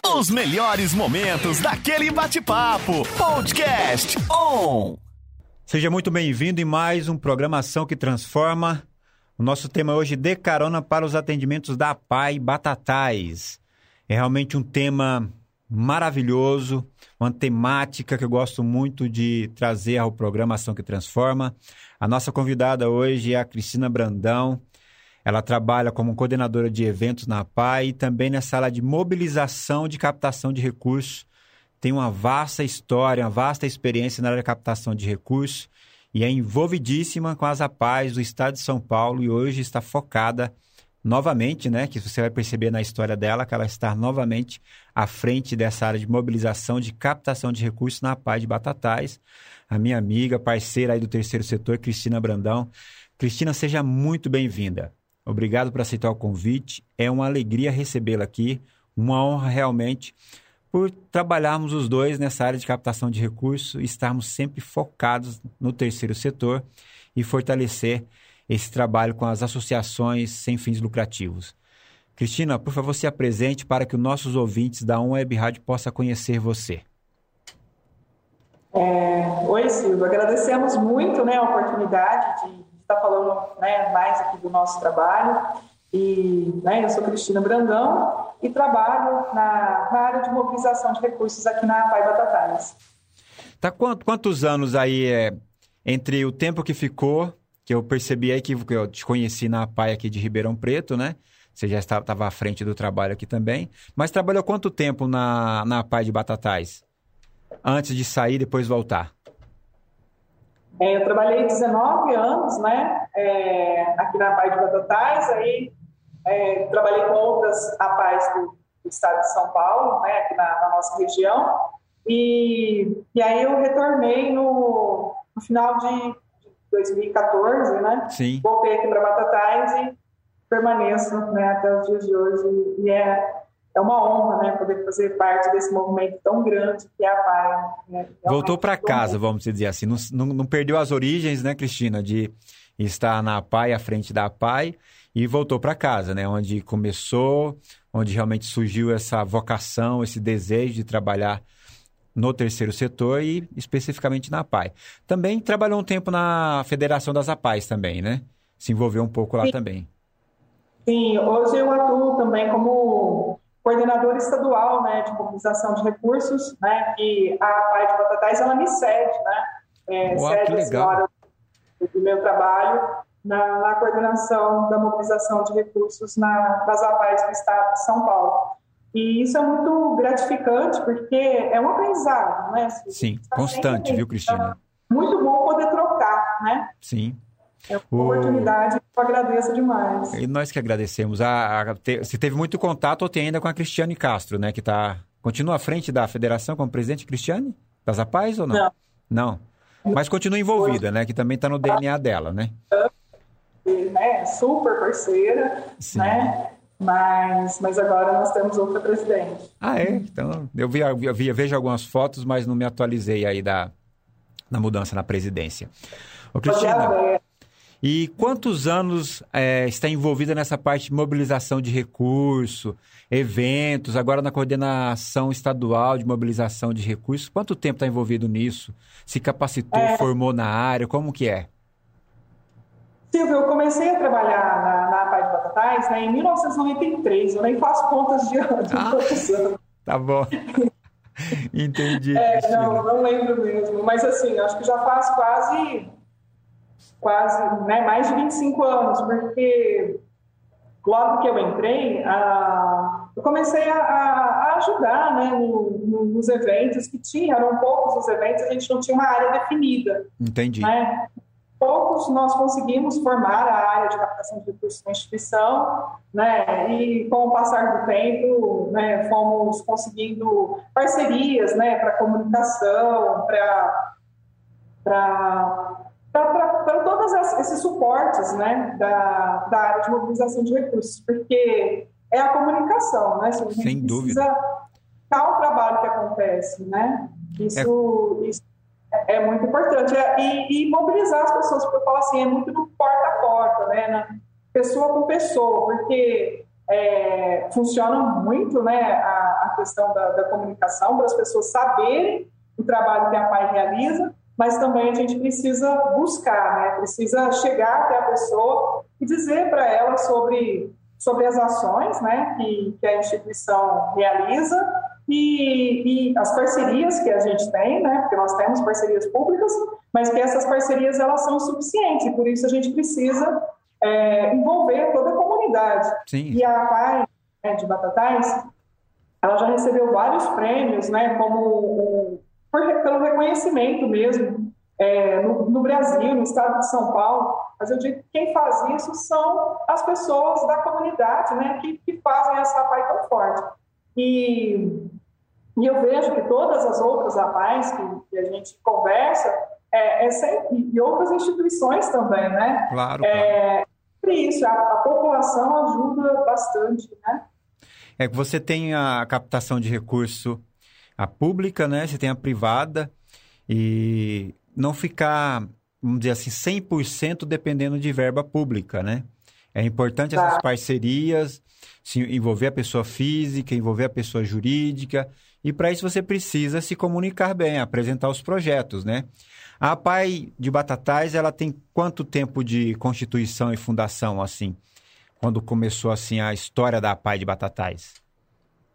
Os melhores momentos daquele bate-papo. Podcast On. Seja muito bem-vindo em mais um Programação que Transforma. O nosso tema hoje de carona para os atendimentos da PAI Batatais. É realmente um tema maravilhoso, uma temática que eu gosto muito de trazer ao Programação que Transforma. A nossa convidada hoje é a Cristina Brandão. Ela trabalha como coordenadora de eventos na PAI e também na sala de mobilização de captação de recursos. Tem uma vasta história, uma vasta experiência na área de captação de recursos e é envolvidíssima com as APAES do estado de São Paulo e hoje está focada novamente, né, que você vai perceber na história dela, que ela está novamente à frente dessa área de mobilização de captação de recursos na PAI de Batatais. A minha amiga, parceira aí do terceiro setor, Cristina Brandão. Cristina, seja muito bem-vinda. Obrigado por aceitar o convite. É uma alegria recebê-la aqui, uma honra realmente por trabalharmos os dois nessa área de captação de recursos e estarmos sempre focados no terceiro setor e fortalecer esse trabalho com as associações sem fins lucrativos. Cristina, por favor, se apresente para que os nossos ouvintes da Um Web Rádio possam conhecer você. É, oi, Silvio. Agradecemos muito né, a oportunidade de estar falando né, mais aqui do nosso trabalho. E né, eu sou Cristina Brandão e trabalho na, na, área de mobilização de recursos aqui na Pai Batatais. Tá quantos, quantos anos aí é, entre o tempo que ficou, que eu percebi aí que eu te conheci na PAI aqui de Ribeirão Preto, né? Você já estava à frente do trabalho aqui também. Mas trabalhou quanto tempo na, na PAI de Batatais? Antes de sair e depois voltar? É, eu trabalhei 19 anos, né? É, aqui na PAI de Batatais, aí é, trabalhei com outras APAES do, do, estado de São Paulo, né, aqui na, na, nossa região, e, e aí eu retornei no, no final de 2014, né? Sim. Voltei aqui para Batatais e permaneço né, até os dias de hoje. E é, é uma honra né, poder fazer parte desse movimento tão grande que é a PAI. Né? Voltou para casa, vamos dizer assim. Não, não, não, perdeu as origens, né, Cristina, de estar na PAI, à frente da PAI e voltou para casa, né? Onde começou, onde realmente surgiu essa vocação, esse desejo de trabalhar no terceiro setor e especificamente na APAI. Também trabalhou um tempo na Federação das APAIs também, né? Se envolveu um pouco lá Sim. também. Sim, hoje eu atuo também como coordenador estadual né, de mobilização de recursos, né? E a APAI de Batatais, ela me cede, né? É, Uau, cede que legal. do meu trabalho na, na, coordenação da mobilização de recursos na, nas APAES do Estado de São Paulo. E isso é muito gratificante, porque é um aprendizado, né? Sim, tá constante, viu, Cristina? Muito bom poder trocar, né? Sim. É uma oportunidade que eu agradeço demais. E nós que agradecemos. A, a, te, você teve muito contato ou tem ainda com a Cristiane Castro, né? Que tá, continua à frente da federação como presidente, Cristiane? Das APAES ou não? Não. Não. Mas continua envolvida, né? Que também está no DNA dela, né? né, super parceira, Sim. né? Mas, mas agora nós temos outra presidente. Ah, é? Então, eu, vi, eu, vi, eu vejo algumas fotos, mas não me atualizei aí da, da mudança na presidência. Ô, Cristina, e quantos anos é, está envolvida nessa parte de mobilização de recurso, eventos, agora na coordenação estadual de mobilização de recursos? Quanto tempo está envolvido nisso? Se capacitou, é... formou na área? Como que é? Silvio, eu comecei a trabalhar na, na APA de Batatais né, em 1993, eu nem faço contas de, ah, anos. Tá bom. Entendi. É, não, não lembro mesmo. Mas assim, acho que já faz quase, quase né, mais de 25 anos, porque logo que eu entrei, a, eu comecei a, a ajudar né, no, no, nos eventos que tinha, eram poucos os eventos, a gente não tinha uma área definida. Entendi. Né? poucos nós conseguimos formar a área de captação de recursos na instituição, né, e com o passar do tempo, né, fomos conseguindo parcerias, né, para comunicação, para para todos esses suportes, né, da, da área de mobilização de recursos, porque é a comunicação, né, se a gente Sem dúvida. precisa tal trabalho que acontece, né, isso, é... isso é muito importante. É, e, e, mobilizar as pessoas, porque eu falo assim, é muito do porta a porta, né? Na, pessoa com pessoa, porque é, funciona muito né, a, a, a questão da, da comunicação, para as pessoas saberem o trabalho que a PAI realiza, mas também a gente precisa buscar, né? precisa chegar até a pessoa e dizer para ela sobre, sobre as ações né? que, que a instituição realiza e, e, as parcerias que a gente tem, né? porque nós temos parcerias públicas, mas que essas parcerias elas são suficientes e por isso a gente precisa é, envolver toda a comunidade. Sim. E a PAI né, de Batatais, ela já recebeu vários prêmios, né, como por, pelo reconhecimento mesmo é, no, no, Brasil, no estado de São Paulo, mas eu digo que quem faz isso são as pessoas da comunidade, né, que, que fazem essa APAI tão forte. E, e eu vejo que todas as outras APAIs que, que a gente conversa, é, é sempre, e outras instituições também, né? Claro. É, isso, a, a população ajuda bastante, né? É que você tem a captação de recurso a pública, né? Você tem a privada e não ficar, vamos dizer assim, 100% dependendo de verba pública, né? É importante essas tá. parcerias, se envolver a pessoa física, envolver a pessoa jurídica, e para isso você precisa se comunicar bem, apresentar os projetos, né? A PAI de Batatais, ela tem quanto tempo de constituição e fundação, assim? Quando começou, assim, a história da PAI de Batatais?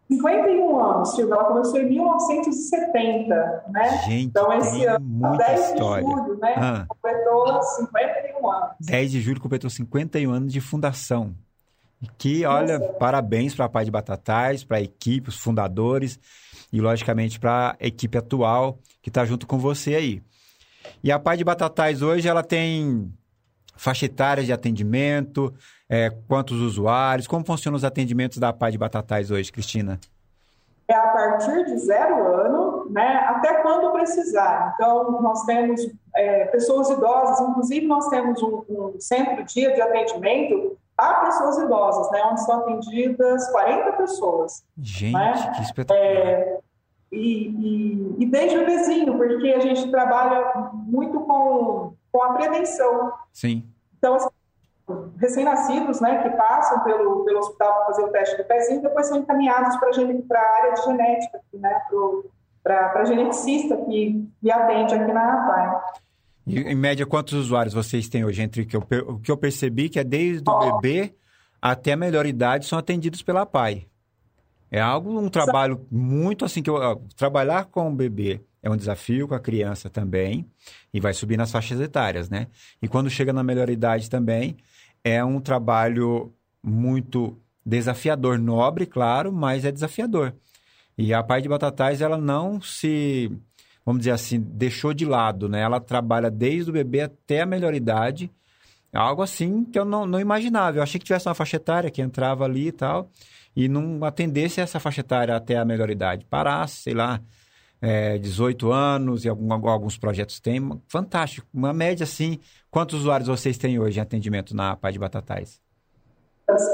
51 anos, Silvio. Ela começou em 1970, né? Gente, então, esse ano, muita 10 história. de julho, né? Ah. Completou 51 anos. 10 de julho completou 51 anos de fundação. Que, olha, Nossa. parabéns para a PAI de Batatais, para a equipe, os fundadores e, logicamente, para a equipe atual que está junto com você aí. E a PAI de Batatais hoje, ela tem faixa etária de atendimento, é, quantos usuários, como funcionam os atendimentos da PAI de Batatais hoje, Cristina? É a partir de zero ano, né, até quando precisar. Então, nós temos é, pessoas idosas, inclusive nós temos um, um centro-dia de atendimento a pessoas idosas, né, onde são atendidas 40 pessoas. Gente, né? que espetacular. É, e, e, e, desde o vizinho, porque a gente trabalha muito com, com a prevenção. Sim. Então, assim, recém-nascidos, né, que passam pelo, pelo hospital para fazer o teste do pezinho, depois são encaminhados para a área de genética, né, para a geneticista que, que atende aqui na APAI. E, em média, quantos usuários vocês têm hoje? Entre o que eu, o que eu percebi que é desde o bebê até a melhor idade são atendidos pela PAI. É algo, um trabalho muito assim que eu, trabalhar com o bebê é um desafio com a criança também e vai subir nas faixas etárias, né? E quando chega na melhor idade também é um trabalho muito desafiador, nobre, claro, mas é desafiador. E a Pai de Batatais ela não se, vamos dizer assim, deixou de lado, né? Ela trabalha desde o bebê até a melhor idade, algo assim que eu não, não imaginava. Eu achei que tivesse uma faixa etária que entrava ali e tal e não atendesse essa faixa etária até a melhor idade. Parasse, sei lá, é, 18 anos e algum, alguns projetos têm. Fantástico. Uma média assim. Quantos usuários vocês têm hoje em atendimento na Pai de Batatais?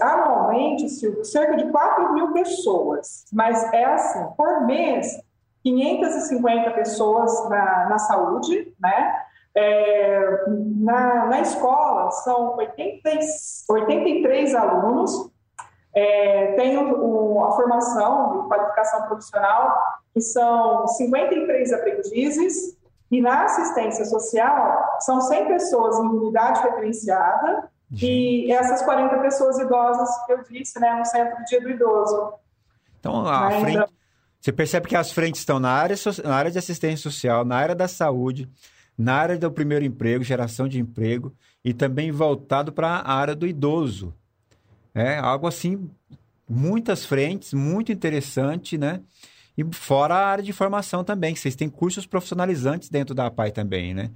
Anualmente, cerca de 4 mil pessoas. Mas é assim, por mês, 550 pessoas na, na saúde, né? É, na, na escola são 80, 83 alunos é, tem o, o, a formação e qualificação profissional, que são 53 aprendizes, e na assistência social são 100 pessoas em unidade referenciada e essas 40 pessoas idosas que eu disse, né, no centro de dia do idoso. Então, a Ainda... frente, você percebe que as frentes estão na área, na área de assistência social, na área da saúde, na área do primeiro emprego, geração de emprego, e também voltado para a área do idoso. É algo assim, muitas frentes, muito interessante, né? E fora a área de formação também, que vocês têm cursos profissionalizantes dentro da APAI também, né?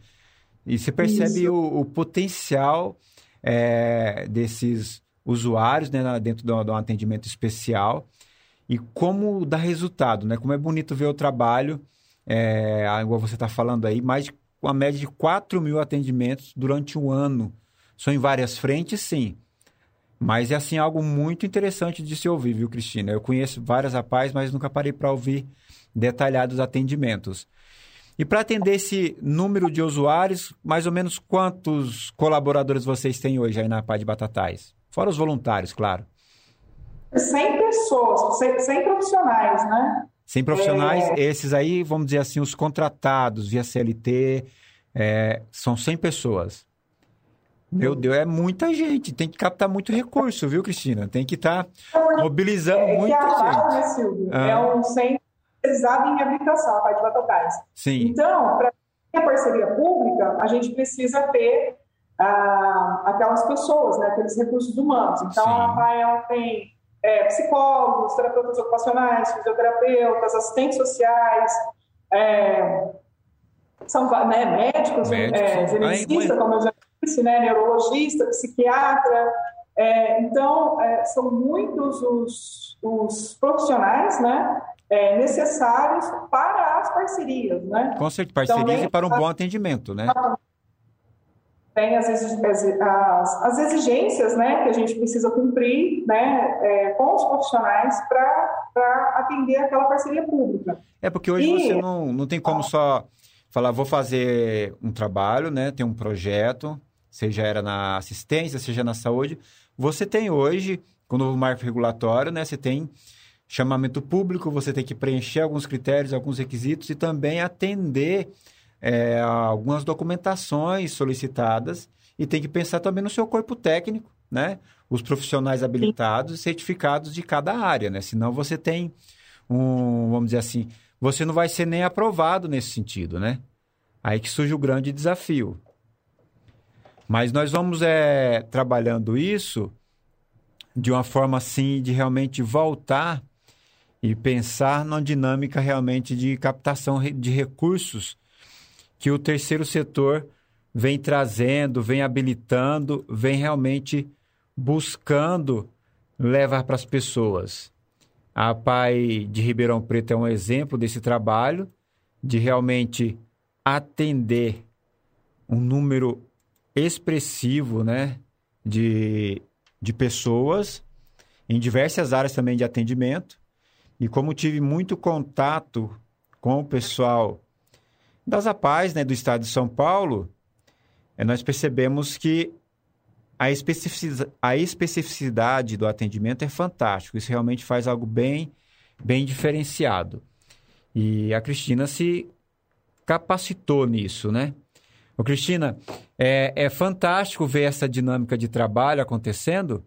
E você percebe o, o, potencial é, desses usuários né, dentro de um atendimento especial e como dá resultado, né? Como é bonito ver o trabalho, é, igual você está falando aí, mais de uma média de 4 mil atendimentos durante um ano. São em várias frentes, sim. Mas é assim algo muito interessante de se ouvir, viu, Cristina? Eu conheço várias rapazes, mas nunca parei para ouvir detalhados atendimentos. E para atender esse número de usuários, mais ou menos quantos colaboradores vocês têm hoje aí na Pá de Batatais? Fora os voluntários, claro. 100 pessoas, 100, 100 profissionais, né? 100 profissionais, é... esses aí, vamos dizer assim, os contratados via CLT, é, são 100 pessoas. Meu Deus, é muita gente. Tem que captar muito recurso, viu, Cristina? Tem que estar tá mobilizando é, muita que a gente. Né, Silvio? Ah. É um centro especializado em habilitação, a parte de batatais. Sim. Então, para a parceria pública, a gente precisa ter ah, aquelas pessoas, né, aqueles recursos humanos. Então, Sim. a PAEL tem é, psicólogos, terapeutas ocupacionais, fisioterapeutas, assistentes sociais, é, são né, médicos, médicos é, como eu já né, neurologista, psiquiatra. É, então, é, são muitos os, os profissionais né, é, necessários para as parcerias. Né? Com certeza, parcerias então, e para um bom atendimento, né? Tem as, as, as, exigências né, que a gente precisa cumprir né, é, com os profissionais para atender aquela parceria pública. É porque hoje e... você não, não tem como só falar, vou fazer um trabalho, né, tem um projeto, seja era na assistência, seja na saúde. Você tem hoje, com o novo marco regulatório, né, você tem chamamento público, você tem que preencher alguns critérios, alguns requisitos e também atender é, algumas documentações solicitadas e tem que pensar também no seu corpo técnico, né? Os profissionais habilitados e certificados de cada área, né? Senão você tem um, vamos dizer assim, você não vai ser nem aprovado nesse sentido, né? Aí que surge o grande desafio. Mas nós vamos é, trabalhando isso de uma forma assim de realmente voltar e pensar numa dinâmica realmente de captação de recursos que o terceiro setor vem trazendo, vem habilitando, vem realmente buscando levar para as pessoas. A PAI de Ribeirão Preto é um exemplo desse trabalho, de realmente atender um número expressivo né, de, de pessoas em diversas áreas também de atendimento. E como tive muito contato com o pessoal das APAES né, do estado de São Paulo, eh, nós percebemos que a especificidade, a especificidade do atendimento é fantástico. Isso realmente faz algo bem, bem diferenciado. E a Cristina se capacitou nisso, né? Ô, Cristina, é, é fantástico ver essa dinâmica de trabalho acontecendo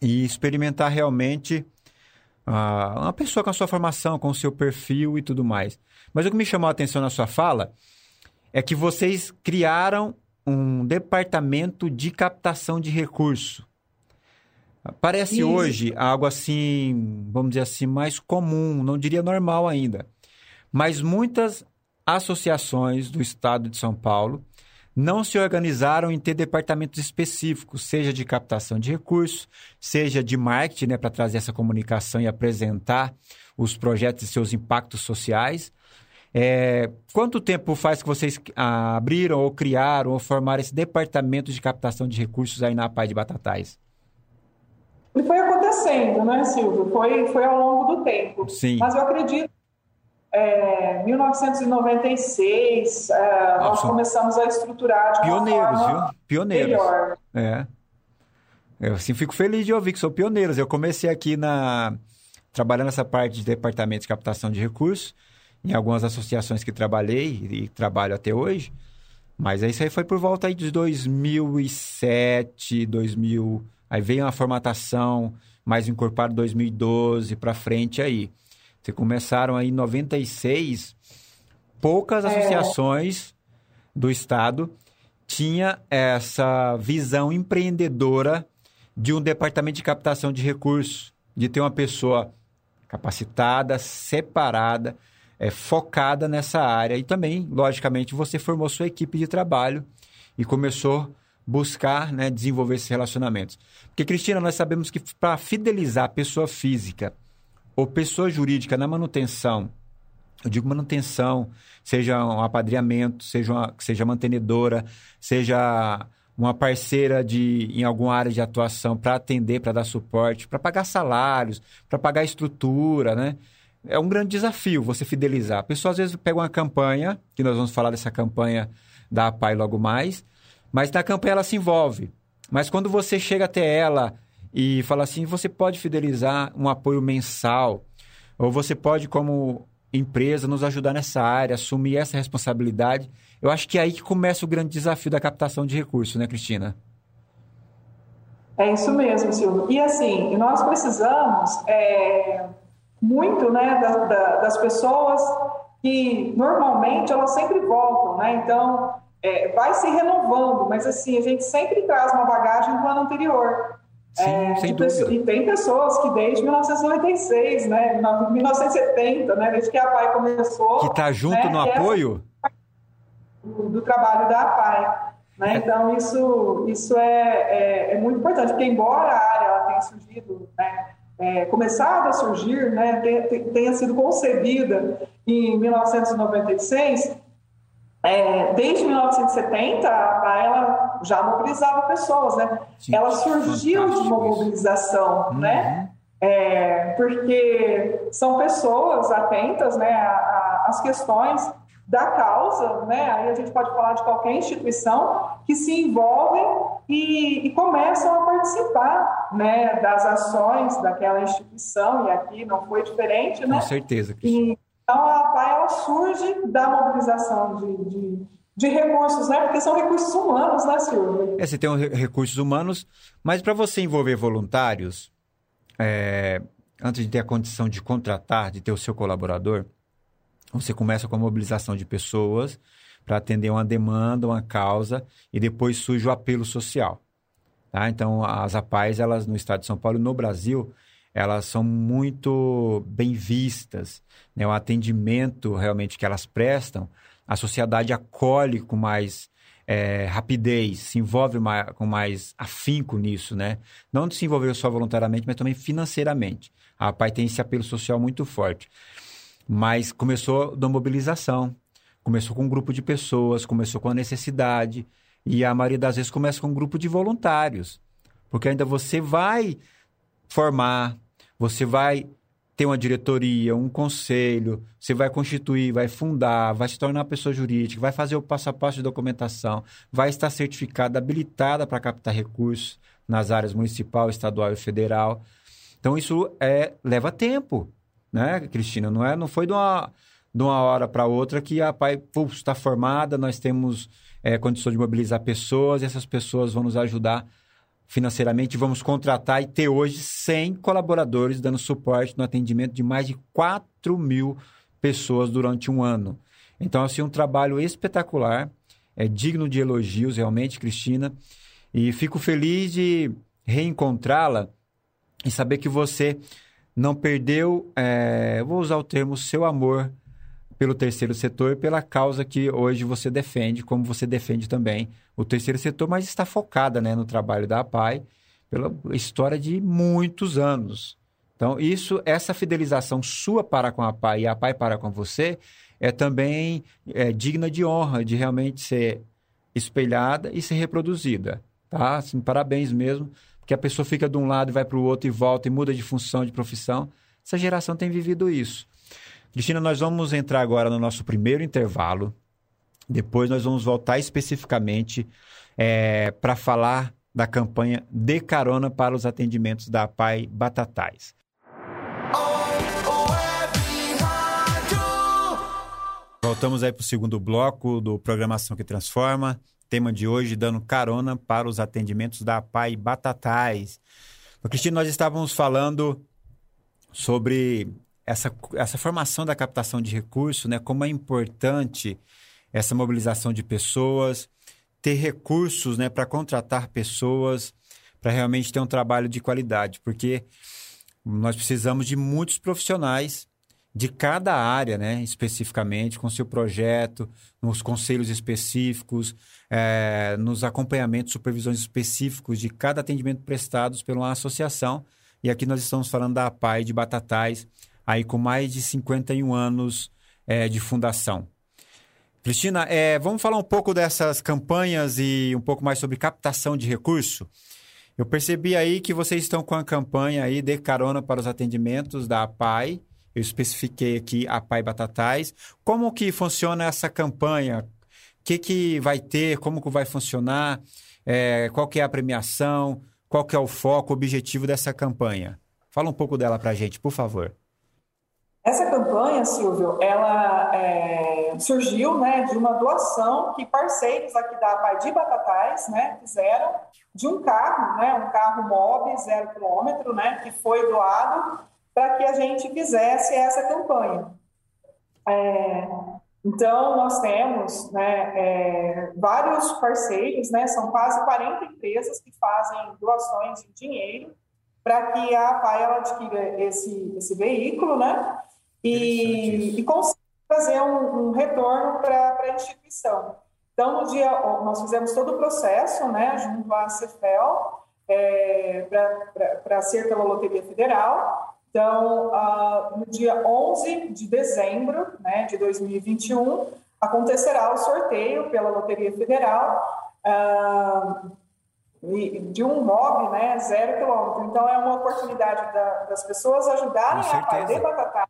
e experimentar realmente uh, uma pessoa com a sua formação, com o seu perfil e tudo mais. Mas o que me chamou a atenção na sua fala é que vocês criaram um departamento de captação de recurso. Parece Isso. hoje algo assim, vamos dizer assim, mais comum, não diria normal ainda. Mas muitas associações do estado de São Paulo não se organizaram em ter departamentos específicos, seja de captação de recursos, seja de marketing, né, para trazer essa comunicação e apresentar os projetos e seus impactos sociais. É, quanto tempo faz que vocês abriram ou criaram ou formaram esse departamento de captação de recursos aí na Pai de Batatais? E foi acontecendo, né, Silvio? Foi, foi ao longo do tempo. Sim. Mas eu acredito é, 1996, é, nós começamos a estruturar de uma Pioneiros, forma viu? Pioneiros. melhor. É. Eu assim, fico feliz de ouvir que são pioneiros. Eu comecei aqui na trabalhando essa parte de departamento de captação de recursos em algumas associações que trabalhei e trabalho até hoje. Mas isso aí foi por volta aí de 2007, 2000. Aí veio uma formatação mais encorpada 2012 para frente aí. Você começaram aí em 96, poucas é. associações do Estado tinha essa visão empreendedora de um departamento de captação de recursos, de ter uma pessoa capacitada, separada, é, focada nessa área. E também, logicamente, você formou sua equipe de trabalho e começou a buscar né, desenvolver esses relacionamentos. Porque, Cristina, nós sabemos que para fidelizar a pessoa física ou pessoa jurídica na manutenção, eu digo manutenção, seja um apadreamento, seja, uma, seja mantenedora, seja uma parceira de, em alguma área de atuação para atender, para dar suporte, para pagar salários, para pagar estrutura, né? É um grande desafio você fidelizar. A pessoa às vezes pega uma campanha, que nós vamos falar dessa campanha da APAI logo mais, mas na campanha ela se envolve. Mas quando você chega até ela e fala assim: você pode fidelizar um apoio mensal, ou você pode, como empresa, nos ajudar nessa área, assumir essa responsabilidade. Eu acho que é aí que começa o grande desafio da captação de recursos, né, Cristina? É isso mesmo, Silvio. E assim, nós precisamos é, muito né, da, da, das pessoas que normalmente elas sempre voltam, né? Então, é, vai se renovando, mas assim, a gente sempre traz uma bagagem do ano anterior. Sim, é, sem dúvida. E tem pessoas que desde 1996, né, 1970, né, desde que a PAI começou... Que está junto né, no é apoio? do, do, trabalho da PAI. Né? É. Então, isso, isso é, é, é, muito importante, porque embora a área ela tenha surgido, né, é, começado a surgir, né, tenha, tenha sido concebida em 1996, é, desde 1970, a PAI ela já mobilizava pessoas, né? Sim, ela surgiu de uma mobilização, uhum. né? É, porque são pessoas atentas né, às questões da causa, né? Aí a gente pode falar de qualquer instituição que se envolvem e, e, começam a participar, né, das ações daquela instituição e aqui não foi diferente, né? Com certeza. E, então a ela surge da mobilização de, de, de, recursos, né? Porque são recursos humanos, né, Silvio? É, você tem recursos humanos, mas para você envolver voluntários, é, antes de ter a condição de contratar, de ter o seu colaborador, você começa com a mobilização de pessoas para atender uma demanda, uma causa, e depois surge o apelo social. Tá? Então, as APAES, elas no estado de São Paulo no Brasil, elas são muito bem vistas. Né? O atendimento realmente que elas prestam, a sociedade acolhe com mais é, rapidez, se envolve mais, com mais afinco nisso, né? Não se envolver só voluntariamente, mas também financeiramente. A APAI tem esse apelo social muito forte. Mas começou da mobilização, começou com um grupo de pessoas, começou com a necessidade, e a maioria das vezes começa com um grupo de voluntários. Porque ainda você vai formar, você vai ter uma diretoria, um conselho, você vai constituir, vai fundar, vai se tornar uma pessoa jurídica, vai fazer o passo a passo de documentação, vai estar certificada, habilitada para captar recursos nas áreas municipal, estadual e federal. Então isso é leva tempo né, Cristina? Não, é, não foi de uma, de uma hora para outra que a PAI está formada, nós temos é, condições de mobilizar pessoas, e essas pessoas vão nos ajudar financeiramente, vamos contratar e ter hoje 100 colaboradores dando suporte no atendimento de mais de 4 mil pessoas durante um ano. Então, assim, um trabalho espetacular, é digno de elogios realmente, Cristina, e fico feliz de reencontrá-la e saber que você não perdeu, é, vou usar o termo, seu amor pelo terceiro setor pela causa que hoje você defende, como você defende também o terceiro setor, mas está focada né, no trabalho da APAI pela história de muitos anos. Então, isso, essa fidelização sua para com a APAI e a APAI para com você é também é, digna de honra, de realmente ser espelhada e ser reproduzida. Tá? Assim, parabéns mesmo que a pessoa fica de um lado vai para o outro e volta e muda de função, de profissão. Essa geração tem vivido isso. Cristina, nós vamos entrar agora no nosso primeiro intervalo. Depois nós vamos voltar especificamente é, para falar da campanha De Carona para os atendimentos da PAI Batatais. Voltamos aí para o segundo bloco do Programação que Transforma. Tema de hoje, dando carona para os atendimentos da PAI Batatais. Cristina, nós estávamos falando sobre essa, essa formação da captação de recursos, né? Como é importante essa mobilização de pessoas, ter recursos, né? Para contratar pessoas, para realmente ter um trabalho de qualidade, porque nós precisamos de muitos profissionais de cada área, né, especificamente, com seu projeto, nos conselhos específicos, é, nos acompanhamentos, supervisões específicos de cada atendimento prestados uma associação. E aqui nós estamos falando da APAI de Batatais, aí com mais de 51 anos é, de fundação. Cristina, é, vamos falar um pouco dessas campanhas e um pouco mais sobre captação de recurso? Eu percebi aí que vocês estão com a campanha aí de carona para os atendimentos da APAI, eu especifiquei aqui a Pai Batatais. Como que funciona essa campanha? O que, que vai ter? Como que vai funcionar? É, qual que é a premiação? qual que é o foco, o objetivo dessa campanha. Fala um pouco dela para a gente, por favor. Essa campanha, Silvio, ela é, surgiu né, de uma doação que parceiros aqui da Pai de Batatais né, fizeram de um carro, né, um carro mob zero quilômetro, né, que foi doado para que a gente fizesse essa campanha. É, então, nós temos né, é, vários parceiros, né, são quase 40 empresas que fazem doações de dinheiro para que a PAI adquira esse, esse veículo, né? E, e conseguir fazer um, um retorno para a instituição. Então, no dia, nós fizemos todo o processo, né, junto à CEFEL, é, para ser pela Loteria Federal. Então, uh, no dia 11 de dezembro né, de 2021, acontecerá o sorteio pela Loteria Federal uh, de um MOB né, zero quilômetro. Então, é uma oportunidade da, das pessoas ajudarem a fazer Batatá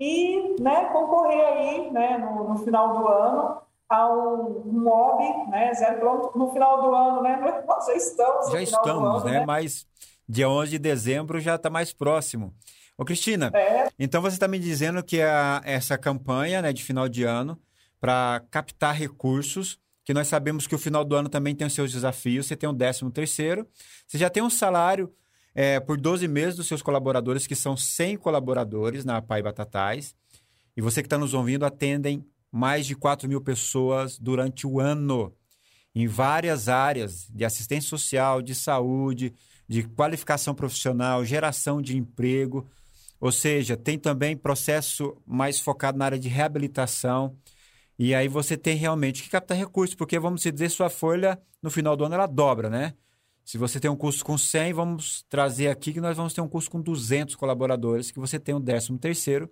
e né, concorrer aí né, no, no final do ano a um MOB, né, zero quilômetro, no final do ano, né, nós já estamos Já estamos, ano, né, né, mas dia 11 de dezembro já está mais próximo. Ô, Cristina, é. então você está me dizendo que a, essa campanha né, de final de ano para captar recursos, que nós sabemos que o final do ano também tem os seus desafios, você tem um décimo terceiro, você já tem um salário é, por 12 meses dos seus colaboradores, que são 100 colaboradores na Pai Batatais. E você que está nos ouvindo, atendem mais de 4 mil pessoas durante o ano, em várias áreas de assistência social, de saúde, de qualificação profissional, geração de emprego. Ou seja, tem também processo mais focado na área de reabilitação. E aí você tem realmente que captar recursos, porque vamos dizer, sua folha no final do ano ela dobra, né? Se você tem um curso com 100, vamos trazer aqui que nós vamos ter um curso com 200 colaboradores, que você tem um 13 terceiro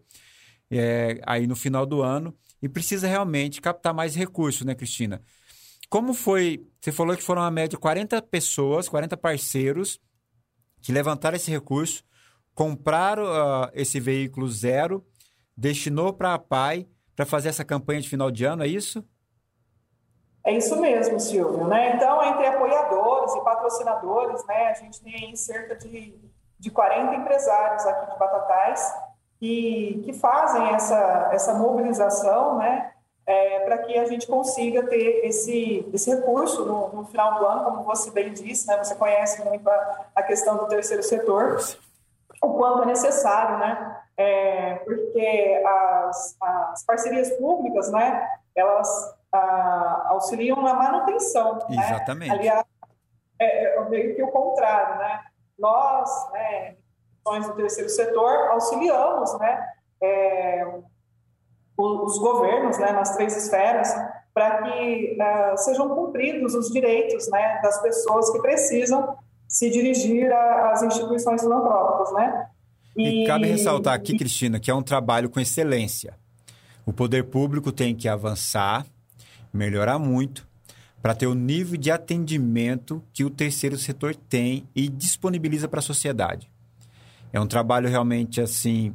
é, aí no final do ano e precisa realmente captar mais recursos, né, Cristina? Como foi? Você falou que foram a média 40 pessoas, 40 parceiros que levantaram esse recurso, compraram uh, esse veículo zero, destinou para a PAI para fazer essa campanha de final de ano, é isso? É isso mesmo, Silvio. Né? Então, entre apoiadores e patrocinadores, né, a gente tem cerca de, de 40 empresários aqui de Batatais que, que fazem essa, essa mobilização né, é, para que a gente consiga ter esse, esse recurso no, no, final do ano, como você bem disse, né, você conhece muito a, a questão do terceiro setor, o quanto é necessário, né? É, porque as, as parcerias públicas, né, elas auxiliam na manutenção. Né? Exatamente. Né? Aliás, é, é meio que o contrário, né? Nós, né, do terceiro setor, auxiliamos, né, é, os governos, né, nas três esferas, para que uh, sejam cumpridos os direitos, né, das pessoas que precisam se dirigir às instituições filantrópicas, né? E, e cabe ressaltar aqui, Cristina, que é um trabalho com excelência. O poder público tem que avançar melhorar muito para ter o nível de atendimento que o terceiro setor tem e disponibiliza para a sociedade. É um trabalho realmente assim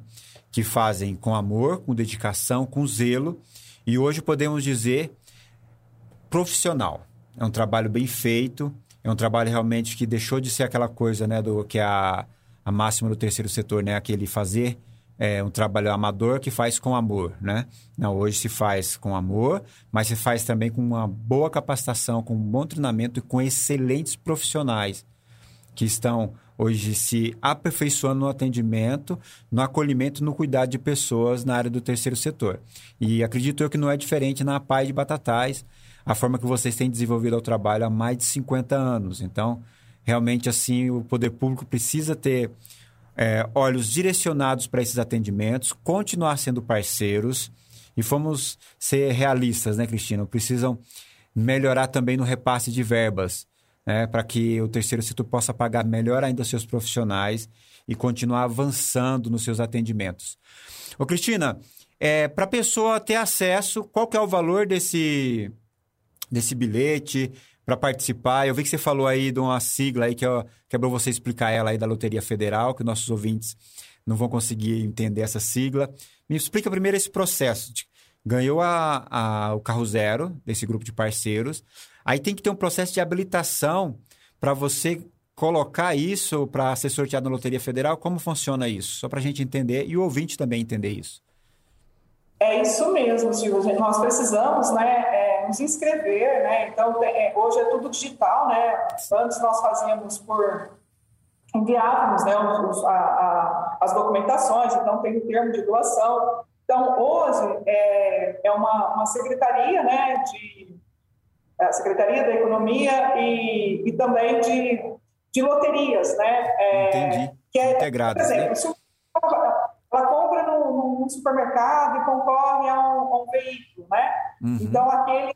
que fazem com amor, com dedicação, com zelo e hoje podemos dizer profissional. É um trabalho bem feito, é um trabalho realmente que deixou de ser aquela coisa, né, do que é a, a máxima do terceiro setor, né, aquele fazer é um trabalho amador que faz com amor, né? Não, hoje se faz com amor, mas se faz também com uma boa capacitação, com um bom treinamento e com excelentes profissionais que estão hoje se aperfeiçoando no atendimento, no acolhimento, no cuidado de pessoas na área do terceiro setor. E acredito eu que não é diferente na PAI de Batatais, a forma que vocês têm desenvolvido o trabalho há mais de 50 anos. Então, realmente assim, o poder público precisa ter é, olhos direcionados para esses atendimentos, continuar sendo parceiros e fomos ser realistas, né, Cristina? Precisam melhorar também no repasse de verbas, né, para que o terceiro setor possa pagar melhor ainda seus profissionais e continuar avançando nos seus atendimentos. Ô, Cristina, é, para a pessoa ter acesso, qual que é o valor desse, desse bilhete? Para participar. Eu vi que você falou aí de uma sigla aí que, eu, que é você explicar ela aí da Loteria Federal, que nossos ouvintes não vão conseguir entender essa sigla. Me explica primeiro esse processo. Ganhou a, a, o carro zero desse grupo de parceiros. Aí tem que ter um processo de habilitação para você colocar isso para ser sorteado na Loteria Federal? Como funciona isso? Só para a gente entender e o ouvinte também entender isso. É isso mesmo, Silvio. Nós precisamos né, é, nos inscrever, né? Então, é, hoje é tudo digital, né? Antes nós fazíamos por enviávamos né, os, a, a, as documentações, então tem o termo de doação. Então, hoje é, é uma, uma secretaria, né, de, a Secretaria da Economia e, e também de, de loterias, né? É, Entendi. Que é, Integradas, por exemplo, né? ela compra no, no, supermercado e concorre a um, a um veículo, né? Uhum. Então, aquele,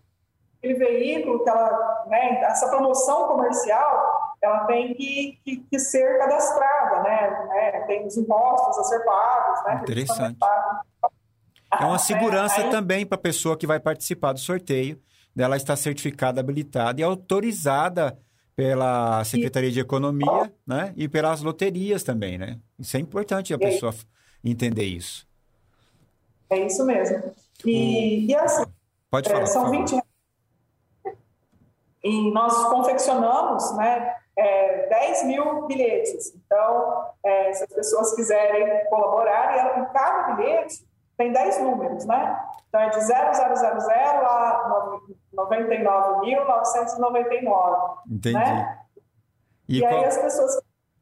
aquele veículo, que ela, né, essa promoção comercial, ela tem que, que, que ser cadastrada, né? É, tem os impostos a ser pagos, né? Interessante. É uma segurança é, aí... também para a pessoa que vai participar do sorteio, dela estar certificada, habilitada e autorizada pela Secretaria de Economia, né? E pelas loterias também, né? Isso é importante a pessoa entender isso. É isso mesmo. E, e assim, Pode falar, é, são 20 e nós confeccionamos, né? É, 10 mil bilhetes. Então, é, se as pessoas quiserem colaborar, e em cada bilhete tem 10 números, né? Então é de 0000 a 99.999. Entendi. Né? E, e qual... aí as pessoas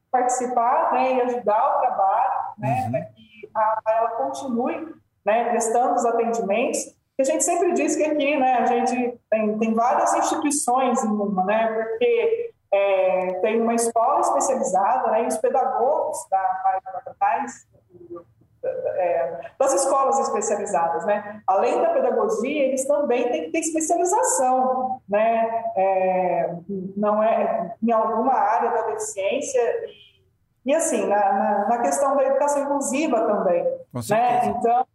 participar né, e ajudar o trabalho, né, uhum. para que a, ela continue né, prestando os atendimentos. A gente sempre diz que aqui né, a gente tem, tem várias instituições em uma, né, porque é, tem uma escola especializada, né, e os pedagogos da Batatais, é, das escolas especializadas, né? Além da pedagogia, eles também têm que ter especialização, né? É, não é em alguma área da deficiência e, e assim na, na, na, questão da educação inclusiva também, né? Então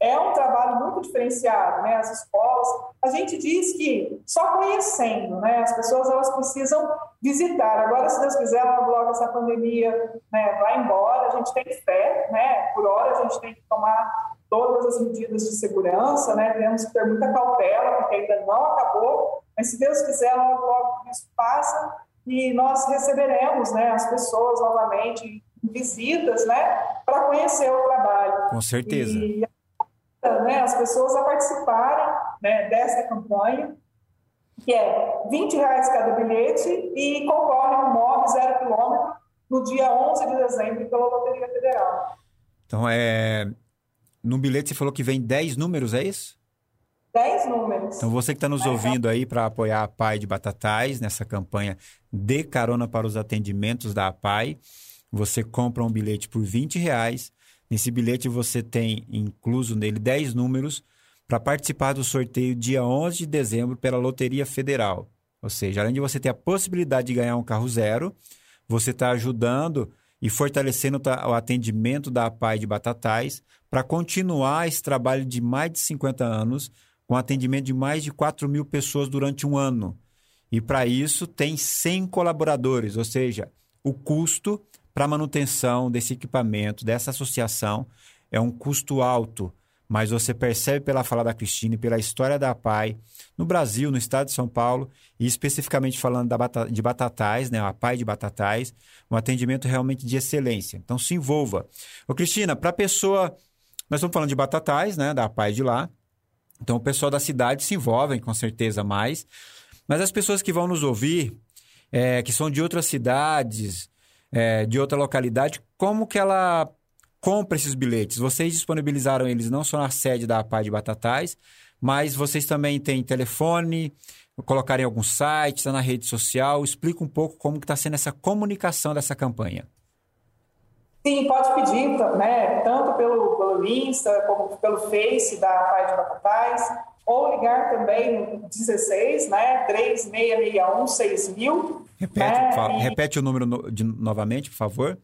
é, é, um trabalho muito diferenciado, né? As escolas, a gente diz que só conhecendo, né? As pessoas elas precisam visitar. Agora, se Deus quiser, logo essa pandemia né, vai embora. A gente tem fé, né? Por hora a gente tem que tomar todas as medidas de segurança, né? Temos que ter muita cautela porque ainda não acabou. Mas se Deus quiser, logo, logo isso passa e nós receberemos, né? As pessoas novamente visitas, né? Para conhecer o trabalho. Com certeza. E, né, as pessoas a participarem né, dessa campanha, que é 20 reais cada bilhete e concorre a um MOB zero quilômetro no dia 11 de dezembro pela Loteria Federal. Então, é... no bilhete você falou que vem 10 números, é isso? 10 números. Então, você que está nos é, ouvindo aí para apoiar a PAI de Batatais nessa campanha de carona para os atendimentos da PAI, você compra um bilhete por 20 reais Nesse bilhete você tem incluso nele 10 números para participar do sorteio dia 11 de dezembro pela Loteria Federal. Ou seja, além de você ter a possibilidade de ganhar um carro zero, você está ajudando e fortalecendo o atendimento da APAI de Batatais para continuar esse trabalho de mais de 50 anos, com atendimento de mais de 4 mil pessoas durante um ano. E para isso tem 100 colaboradores, ou seja, o custo para manutenção desse equipamento, dessa associação, é um custo alto. Mas você percebe pela fala da Cristina e pela história da PAI, no Brasil, no estado de São Paulo, e especificamente falando da bata, de Batatais, né, a PAI de Batatais, um atendimento realmente de excelência. Então se envolva. Ô, Cristina, para a pessoa. Nós estamos falando de Batatais, né, da PAI de lá. Então o pessoal da cidade se envolvem com certeza mais. Mas as pessoas que vão nos ouvir, é, que são de outras cidades, é, de outra localidade, como que ela compra esses bilhetes? Vocês disponibilizaram eles não só na sede da APA de Batatais, mas vocês também têm telefone, colocarem em algum site, está na rede social. Explica um pouco como está sendo essa comunicação dessa campanha. Sim, pode pedir, né, tanto pelo, pelo Insta como pelo Face da APA de Batatais, ou ligar também no 16, né, 3661 6000. Repete, né, repete o número no, de, novamente, por favor.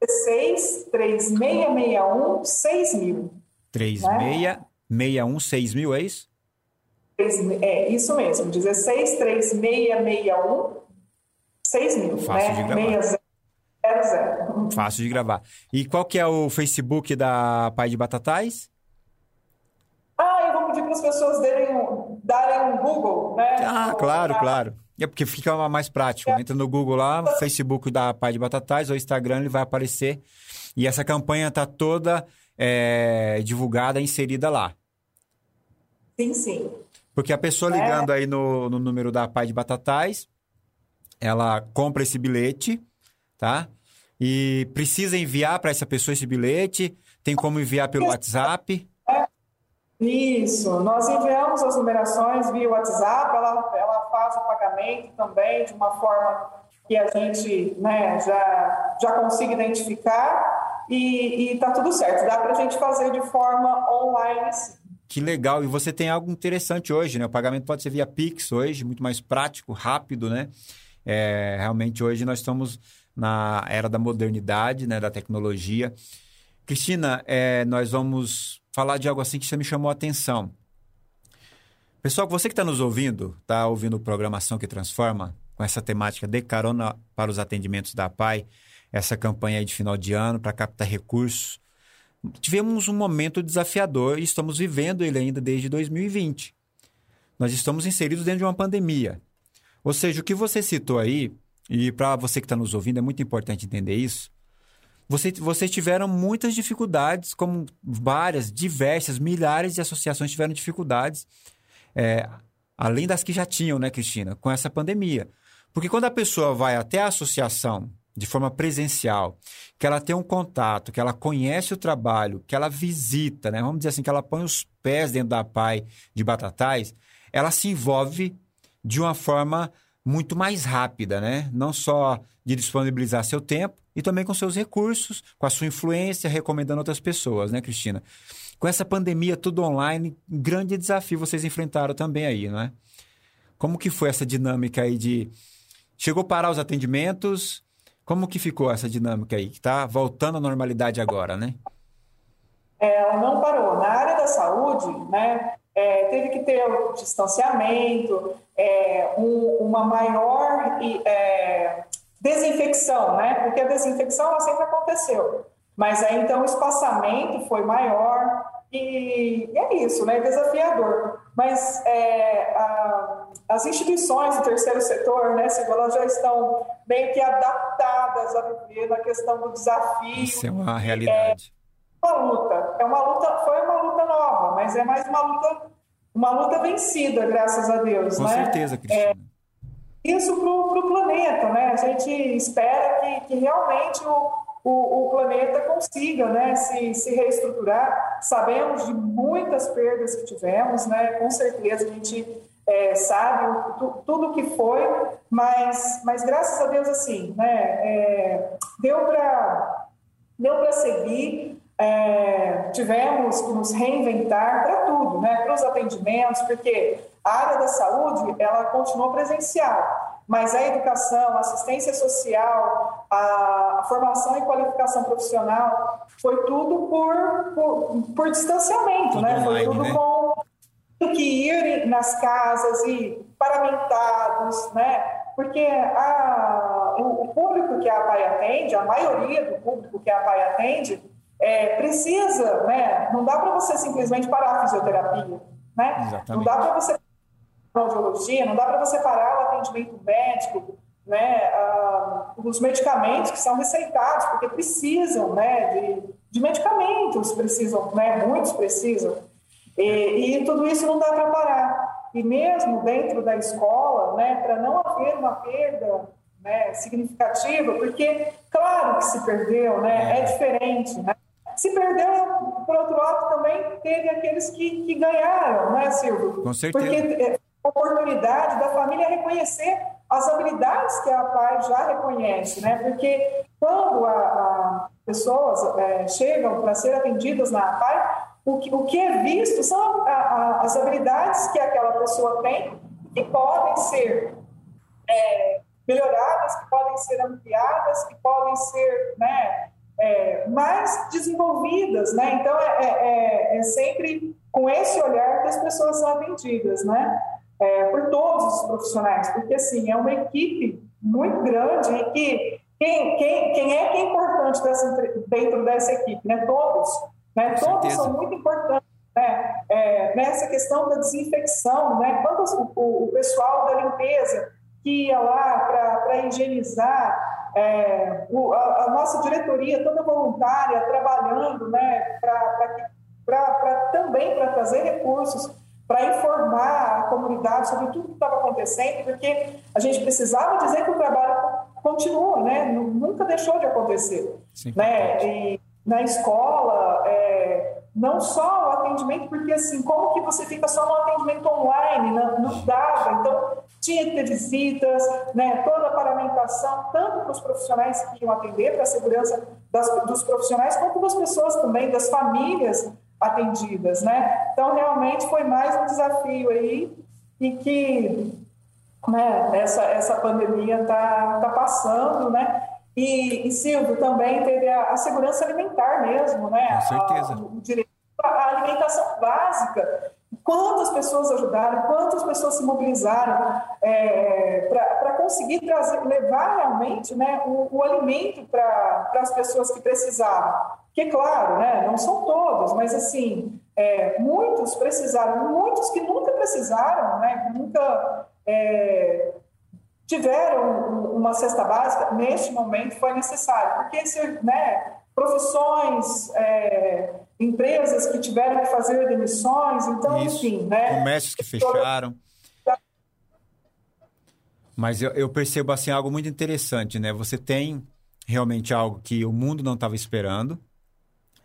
16 3661 6000. 3661 6000, é isso? É isso mesmo, 16 3661 6000. Fácil né? de gravar. 60. Fácil de gravar. E qual que é o Facebook da Pai de Batatais? Pedir para as pessoas darem um, darem um Google, né? Ah, claro, claro. É porque fica mais prático. É. Entra no Google lá, Facebook da Pai de Batatais ou Instagram, ele vai aparecer. E essa campanha está toda é, divulgada, inserida lá. Sim, sim. Porque a pessoa é. ligando é. aí no, no número da Pai de Batatais, ela compra esse bilhete, tá? E precisa enviar para essa pessoa esse bilhete, tem como enviar pelo WhatsApp. Isso, nós enviamos as numerações via WhatsApp, ela, ela faz o pagamento também de uma forma que a gente né, já, já consiga identificar e está tudo certo. Dá para a gente fazer de forma online sim. Que legal. E você tem algo interessante hoje, né? O pagamento pode ser via Pix hoje, muito mais prático, rápido, né? É, realmente hoje nós estamos na era da modernidade, né? Da tecnologia. Cristina, é, nós vamos falar de algo assim que você me chamou a atenção. Pessoal, você que está nos ouvindo, está ouvindo Programação que Transforma, com essa temática de carona para os atendimentos da PAI, essa campanha de final de ano para captar recursos. Tivemos um momento desafiador e estamos vivendo ele ainda desde 2020. Nós estamos inseridos dentro de uma pandemia. Ou seja, o que você citou aí, e para você que está nos ouvindo, é muito importante entender isso, você, vocês tiveram muitas dificuldades, como várias, diversas, milhares de associações tiveram dificuldades, é, além das que já tinham, né, Cristina, com essa pandemia. Porque quando a pessoa vai até a associação de forma presencial, que ela tem um contato, que ela conhece o trabalho, que ela visita, né? Vamos dizer assim, que ela põe os pés dentro da PAI de Batatais, ela se envolve de uma forma muito mais rápida, né? Não só de disponibilizar seu tempo e também com seus recursos, com a sua influência, recomendando outras pessoas, né, Cristina? Com essa pandemia tudo online, grande desafio vocês enfrentaram também aí, não é? Como que foi essa dinâmica aí de chegou a parar os atendimentos? Como que ficou essa dinâmica aí? Que está voltando à normalidade agora, né? É, ela não parou. Na área da saúde, né, é, teve que ter o distanciamento, é, um, uma maior é, desinfecção, né? Porque a desinfecção ela sempre aconteceu, mas aí então o espaçamento foi maior e, e é isso, né? Desafiador. Mas é, a, as instituições do terceiro setor, né, Silvia, elas já estão meio que adaptadas a viver na questão do desafio. Isso é uma realidade. É uma luta, é uma luta, foi uma luta nova, mas é mais uma luta, uma luta vencida, graças a Deus. Com né? certeza, Cristina. É, isso para o planeta, né? A gente espera que, que realmente o, o, o, planeta consiga né, se, se reestruturar. Sabemos de muitas perdas que tivemos, né? Com certeza a gente é, sabe tu, tudo que foi, mas, mas graças a Deus assim, né? É, deu para deu seguir. É, tivemos que nos reinventar para tudo, né? Para os atendimentos, porque a área da saúde, ela continuou presencial, mas a educação, a assistência social, a, formação e qualificação profissional, foi tudo por, por, por distanciamento, tudo né? Online, foi tudo né? com que ir nas casas e paramentados, né? Porque a, o, público que a PAI atende, a maioria do público que a PAI atende, é, precisa, né? Não dá para você simplesmente parar a fisioterapia, né? Exatamente. Não dá para você audiologia, não dá para você parar o atendimento médico, né, ah, os medicamentos que são receitados, porque precisam, né, de, de medicamentos, precisam, né, muitos precisam, e, e tudo isso não dá para parar. E mesmo dentro da escola, né, para não haver uma perda né, significativa, porque claro que se perdeu, né, é, é diferente, né? Se perdeu, por outro lado, também teve aqueles que, que ganharam, né, Silvio? Com certeza. Porque é, oportunidade da família reconhecer as habilidades que a PAI já reconhece, né? Porque quando a, a pessoas é, chegam para ser atendidas na PAI, o que, o que é visto são a, a, as habilidades que aquela pessoa tem que podem ser é, melhoradas, que podem ser ampliadas, que podem ser né, é, mais desenvolvidas, né? Então é, é, é sempre com esse olhar que as pessoas são atendidas, né? É, por todos os profissionais, porque assim, é uma equipe muito grande e que quem, quem, quem é que é importante dessa, dentro dessa equipe? Né? Todos. Né? Todos são muito importantes. Né? É, nessa questão da desinfecção, né? Quantos, o, o, pessoal da limpeza, que ia lá para higienizar, é, o, a, a, nossa diretoria toda voluntária, trabalhando né, para também para trazer recursos para informar a comunidade sobre tudo que estava acontecendo, porque a gente precisava dizer que o trabalho continua, né? Nunca deixou de acontecer, Sim, né? E na escola, é, não só o atendimento, porque assim, como que você fica só no atendimento online? Não, não dava, então tinha que ter visitas, né? Toda a paramentação, tanto para os profissionais que iam atender, para a segurança das, dos profissionais, quanto das pessoas também, das famílias atendidas, né? Então, realmente foi mais um desafio aí e que né, essa, essa pandemia está tá passando, né? E, e, Silvio, também teve a, a segurança alimentar mesmo, né? Com certeza. A, o direito à alimentação básica. Quantas pessoas ajudaram, quantas pessoas se mobilizaram é, para conseguir trazer, levar realmente né, o, o alimento para as pessoas que precisavam. Que claro, né, não são todos, mas assim, é, muitos precisaram, muitos que nunca precisaram, né, nunca é, tiveram uma cesta básica, neste momento foi necessário, porque né, profissões, é, empresas que tiveram que fazer demissões, então, Isso, enfim, né? Comércios que fecharam. Mas eu, eu percebo assim algo muito interessante, né? Você tem realmente algo que o mundo não estava esperando,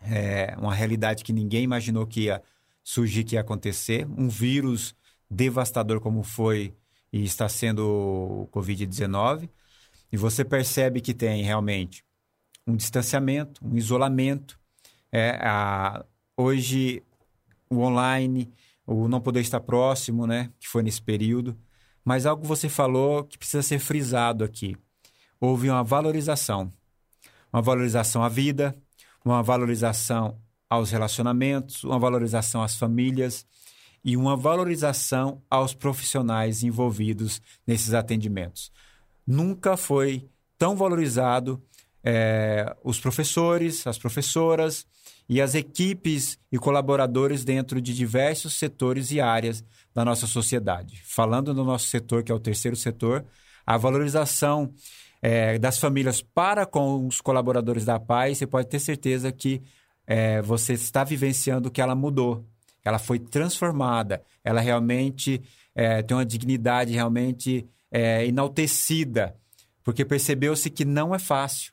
é uma realidade que ninguém imaginou que ia surgir, que ia acontecer. Um vírus devastador como foi e está sendo o Covid-19. E você percebe que tem realmente um distanciamento, um isolamento. É, a, hoje, o online, o não poder estar próximo, né? Que foi nesse período. Mas algo você falou que precisa ser frisado aqui. Houve uma valorização. Uma valorização à vida, uma valorização aos relacionamentos, uma valorização às famílias e uma valorização aos profissionais envolvidos nesses atendimentos. Nunca foi tão valorizado é, os professores, as professoras e as equipes e colaboradores dentro de diversos setores e áreas da nossa sociedade. Falando no nosso setor, que é o terceiro setor, a valorização é, das famílias para com os colaboradores da paz, você pode ter certeza que é, você está vivenciando que ela mudou, ela foi transformada, ela realmente é, tem uma dignidade realmente é, enaltecida, porque percebeu-se que não é fácil,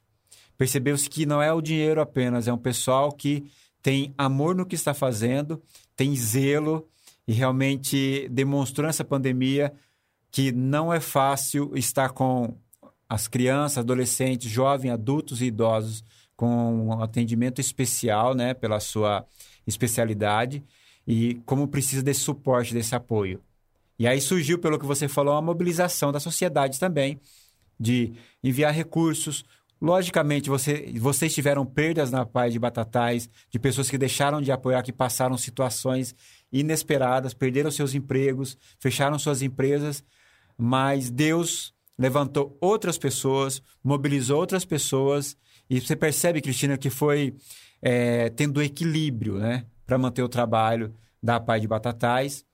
percebeu-se que não é o dinheiro apenas, é um pessoal que tem amor no que está fazendo, tem zelo e realmente demonstrou nessa pandemia que não é fácil estar com as crianças, adolescentes, jovens, adultos e idosos com um atendimento especial, né, pela sua especialidade e como precisa desse suporte, desse apoio. E aí surgiu, pelo que você falou, uma mobilização da sociedade também, de enviar recursos. Logicamente, você, vocês tiveram perdas na paz de Batatais, de pessoas que deixaram de apoiar, que passaram situações inesperadas, perderam seus empregos, fecharam suas empresas, mas Deus levantou outras pessoas, mobilizou outras pessoas, e você percebe, Cristina, que foi é, tendo equilíbrio, né? Para manter o trabalho da Pai de Batatais.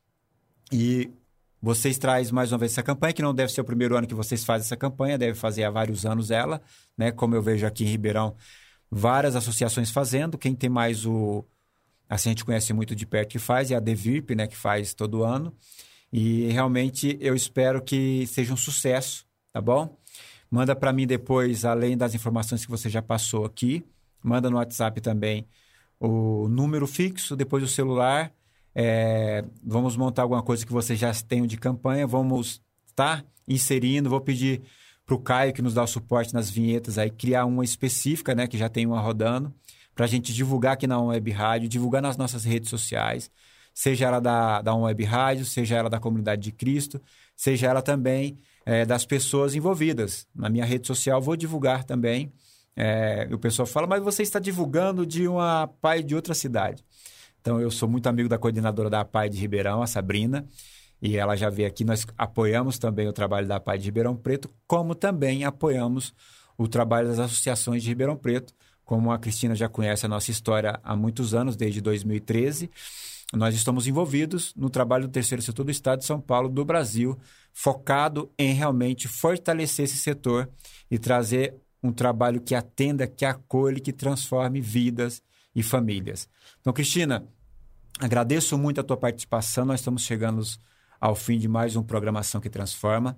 E vocês trazem mais uma vez essa campanha, que não deve ser o primeiro ano que vocês fazem essa campanha, deve fazer há vários anos ela, né? Como eu vejo aqui em Ribeirão, várias associações fazendo. Quem tem mais o. Assim, a gente conhece muito de perto que faz, é a Devirp, né? Que faz todo ano. E realmente eu espero que seja um sucesso tá bom? Manda para mim depois, além das informações que você já passou aqui, manda no WhatsApp também o número fixo, depois o celular. É, vamos montar alguma coisa que você já tenha de campanha, vamos estar tá inserindo. Vou pedir para o Caio, que nos dá o suporte nas vinhetas, aí criar uma específica, né, que já tem uma rodando, para a gente divulgar aqui na Web Rádio, divulgar nas nossas redes sociais, seja ela da, da Web Rádio, seja ela da Comunidade de Cristo, seja ela também é, das pessoas envolvidas. Na minha rede social vou divulgar também. É, o pessoal fala, mas você está divulgando de uma pai de outra cidade. Então, eu sou muito amigo da coordenadora da PAI de Ribeirão, a Sabrina, e ela já veio aqui. Nós apoiamos também o trabalho da PAI de Ribeirão Preto, como também apoiamos o trabalho das associações de Ribeirão Preto. Como a Cristina já conhece a nossa história há muitos anos, desde 2013, nós estamos envolvidos no trabalho do terceiro setor do Estado de São Paulo, do Brasil, focado em realmente fortalecer esse setor e trazer um trabalho que atenda, que acolhe, que transforme vidas e famílias. Então, Cristina, agradeço muito a tua participação. Nós estamos chegando ao fim de mais um Programação que Transforma.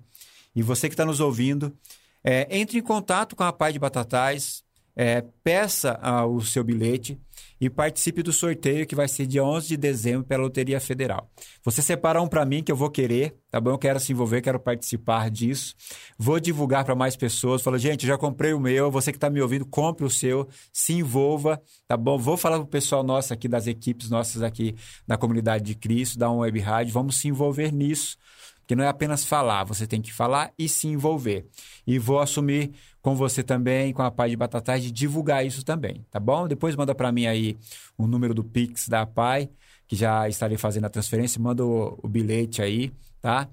E você que está nos ouvindo, é, entre em contato com a Pai de Batatais, é, peça ah, o seu bilhete e participe do sorteio que vai ser dia 11 de dezembro pela Loteria Federal. Você separa um para mim que eu vou querer, tá bom? Eu quero se envolver, quero participar disso. Vou divulgar para mais pessoas. Fala, gente, já comprei o meu. Você que está me ouvindo, compre o seu, se envolva, tá bom? Vou falar pro pessoal nosso aqui das equipes nossas aqui da comunidade de Cristo, da um web rádio. Vamos se envolver nisso porque não é apenas falar, você tem que falar e se envolver. E vou assumir com você também, com a Pai de Batatais, de divulgar isso também, tá bom? Depois manda para mim aí o número do Pix da Pai, que já estarei fazendo a transferência, manda o, o bilhete aí, tá?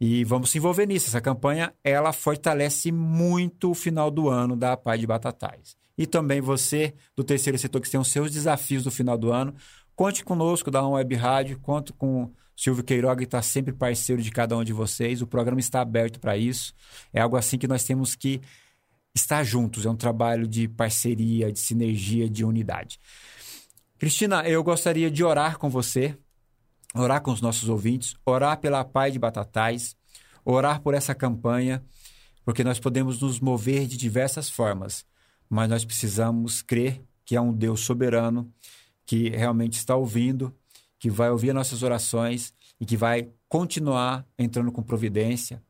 E vamos se envolver nisso. Essa campanha, ela fortalece muito o final do ano da Pai de Batatais. E também você, do terceiro setor, que tem os seus desafios do final do ano, conte conosco da Web Rádio, conto com Silvio Queiroga está sempre parceiro de cada um de vocês. O programa está aberto para isso. É algo assim que nós temos que estar juntos. É um trabalho de parceria, de sinergia, de unidade. Cristina, eu gostaria de orar com você, orar com os nossos ouvintes, orar pela Pai de Batatais, orar por essa campanha, porque nós podemos nos mover de diversas formas, mas nós precisamos crer que há um Deus soberano que realmente está ouvindo que vai ouvir nossas orações e que vai continuar entrando com providência,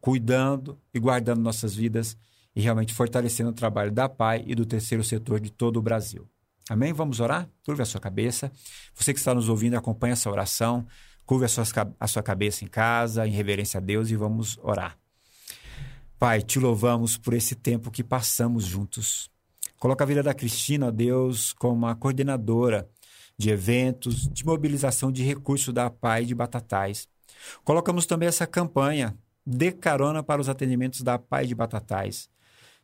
cuidando e guardando nossas vidas e realmente fortalecendo o trabalho da PAI e do terceiro setor de todo o Brasil. Amém? Vamos orar? Curve a sua cabeça. Você que está nos ouvindo, acompanhe essa oração. Curve a sua, a sua cabeça em casa, em reverência a Deus e vamos orar. Pai, te louvamos por esse tempo que passamos juntos. Coloca a vida da Cristina, Deus, como a coordenadora de eventos, de mobilização de recursos da PAI de Batatais. Colocamos também essa campanha, Dê carona para os atendimentos da PAI de Batatais.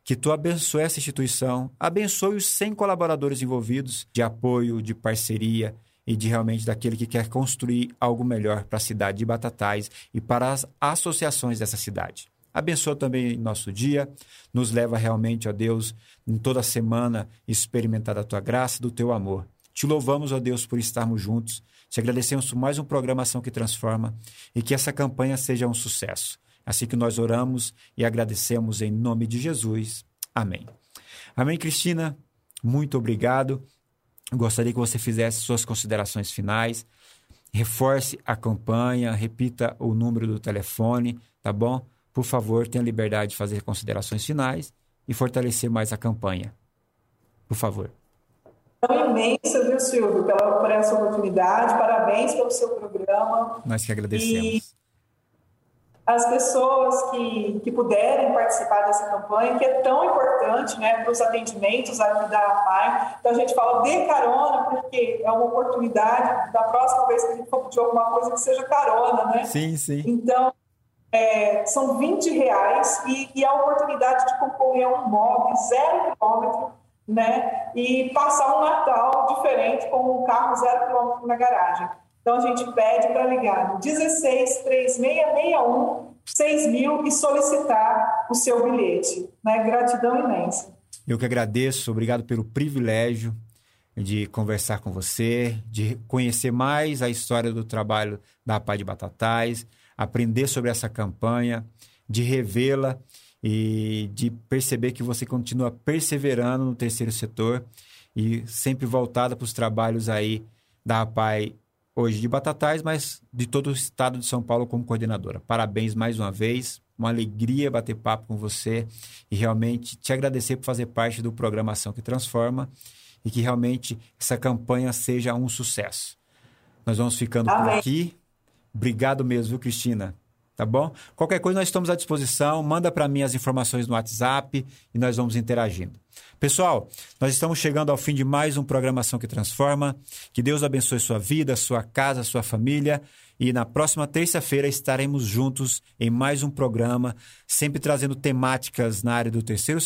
Que tu abençoe essa instituição, abençoe os 100 colaboradores envolvidos de apoio, de parceria e de realmente daquele que quer construir algo melhor para a cidade de Batatais e para as associações dessa cidade. Abençoa também nosso dia, nos leva realmente, a Deus, em toda semana experimentar a tua graça, do teu amor. Te louvamos, ó Deus, por estarmos juntos. Te agradecemos por mais uma programação que transforma e que essa campanha seja um sucesso. Assim que nós oramos e agradecemos em nome de Jesus. Amém. Amém, Cristina. Muito obrigado. Gostaria que você fizesse suas considerações finais. Reforce a campanha, repita o número do telefone, tá bom? Por favor, tenha liberdade de fazer considerações finais e fortalecer mais a campanha. Por favor imensa, viu, Silvio, pela, por essa oportunidade. Parabéns pelo seu programa. Nós que agradecemos. E as pessoas que, que puderem participar dessa campanha, que é tão importante né, para os atendimentos aqui da APAI. Então, a gente fala de carona, porque é uma oportunidade da próxima vez que a gente for pedir alguma coisa que seja carona, né? Sim, sim. Então, é, são 20 reais e, e a oportunidade de concorrer a um móvel zero quilômetro né? E passar um Natal diferente com um carro zero quilômetro na garagem. Então a gente pede para ligar no 16 3661 6000 e solicitar o seu bilhete. Né? Gratidão imensa. Eu que agradeço, obrigado pelo privilégio de conversar com você, de conhecer mais a história do trabalho da Pai de Batatais, aprender sobre essa campanha, de revê-la e de perceber que você continua perseverando no terceiro setor e sempre voltada para os trabalhos aí da APAI hoje de Batatais, mas de todo o estado de São Paulo como coordenadora. Parabéns mais uma vez, uma alegria bater papo com você e realmente te agradecer por fazer parte do Programação que Transforma e que realmente essa campanha seja um sucesso. Nós vamos ficando Amém. por aqui. Obrigado mesmo, viu, Cristina? tá bom? Qualquer coisa nós estamos à disposição, manda para mim as informações no WhatsApp e nós vamos interagindo. Pessoal, nós estamos chegando ao fim de mais um Programação que Transforma. Que Deus abençoe sua vida, sua casa, sua família. E na próxima terça-feira estaremos juntos em mais um programa, sempre trazendo temáticas na área do terceiro,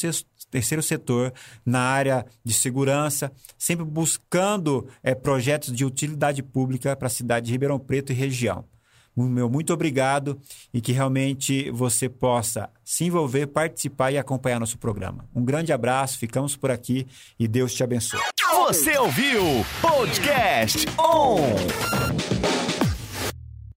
terceiro setor, na área de segurança, sempre buscando é, projetos de utilidade pública para a cidade de Ribeirão Preto e região meu muito obrigado e que realmente você possa se envolver, participar e acompanhar nosso programa. Um grande abraço, ficamos por aqui e Deus te abençoe. Você ouviu Podcast On!